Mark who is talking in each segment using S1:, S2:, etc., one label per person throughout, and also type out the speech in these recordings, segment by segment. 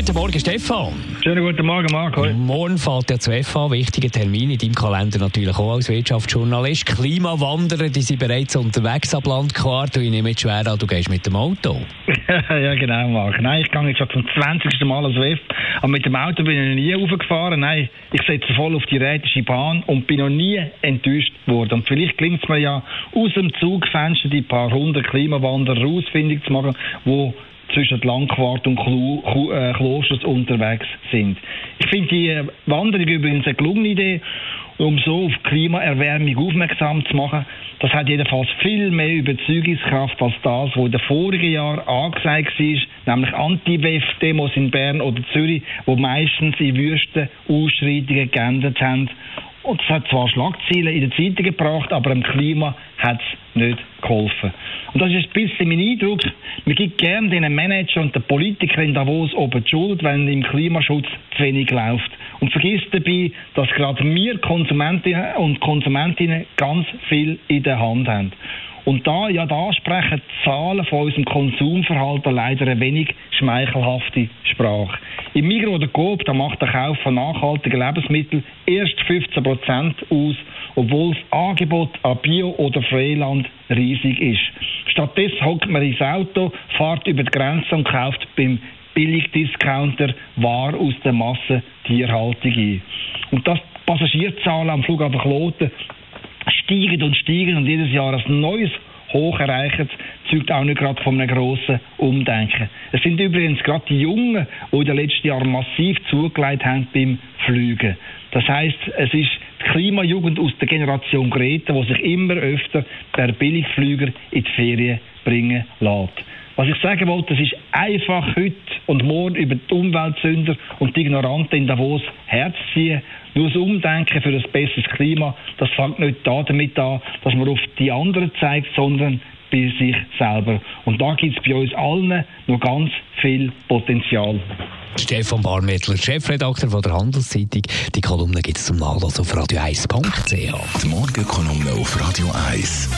S1: Guten Morgen, Stefan.
S2: Schönen guten Morgen, Marco.
S1: Morgen fällt der ZF an. Wichtiger Termin in deinem Kalender natürlich auch als Wirtschaftsjournalist. Klimawanderer, die sind bereits unterwegs ab Landquart. Und ich nehme jetzt schwer an, du gehst mit dem Auto.
S2: ja, genau, Marco. Nein, ich gehe jetzt schon zum 20. Mal als WEF. Aber mit dem Auto bin ich noch nie aufgefahren. Nein, ich setze voll auf die rätische Bahn und bin noch nie enttäuscht worden. Und vielleicht gelingt es mir ja, aus dem Zugfenster die paar hundert Klimawanderer ausfindig zu machen, die zwischen Langquart und Klu Klu äh, Klosters unterwegs sind. Ich finde die äh, Wanderung übrigens eine gelungene Idee, um so auf Klimaerwärmung aufmerksam zu machen. Das hat jedenfalls viel mehr Überzeugungskraft als das, was in den vorigen Jahren angesagt war, nämlich Anti-WEF-Demos in Bern oder Zürich, wo meistens in Wüsten Ausschreitungen geendet haben. Und es hat zwar Schlagzeilen in den Zeitungen gebracht, aber dem Klima hat es nicht geholfen. Und das ist ein bisschen mein Eindruck. Man gibt gerne den Manager und den Politikern in Davos oben die Schuld, wenn im Klimaschutz zu wenig läuft. Und vergisst dabei, dass gerade wir Konsumentinnen und Konsumentinnen ganz viel in der Hand haben. Und da, ja, da sprechen die Zahlen von unserem Konsumverhalten leider eine wenig schmeichelhafte Sprache. Im Migros oder Coop, da macht der Kauf von nachhaltigen Lebensmitteln erst 15% aus, obwohl das Angebot an Bio- oder Freiland riesig ist. Stattdessen hockt man ins Auto, fährt über die Grenze und kauft beim Billigdiscounter Ware aus der Massentierhaltung ein. Und die Passagierzahlen am Flughafen Kloten steigen und steigen und jedes Jahr ein neues Hoch erreichen, zeugt auch nicht gerade von einem grossen Umdenken. Es sind übrigens gerade die Jungen, die in den letzten Jahren massiv zugelegt haben beim Fliegen. Das heißt, es ist die Klimajugend aus der Generation Greta, die sich immer öfter per Billigflüger in die Ferien bringen lässt. Was ich sagen wollte, es ist einfach heute und morgen über die Umweltsünder und die Ignoranten in Davos herzuziehen. Nur das Umdenken für ein besseres Klima, das fängt nicht damit an, dass man auf die anderen zeigt, sondern bei sich selber. Und da gibt es bei uns allen noch ganz viel Potenzial.
S1: Stefan Barmettler, Chefredakteur von der Handelszeitung. Die Kolumne gibt es zum Nachlass auf radio1.ch.
S3: Die Morgenkolumne auf Radio 1.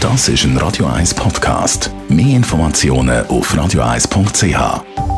S3: Das ist ein Radio 1 Podcast. Mehr Informationen auf radio1.ch.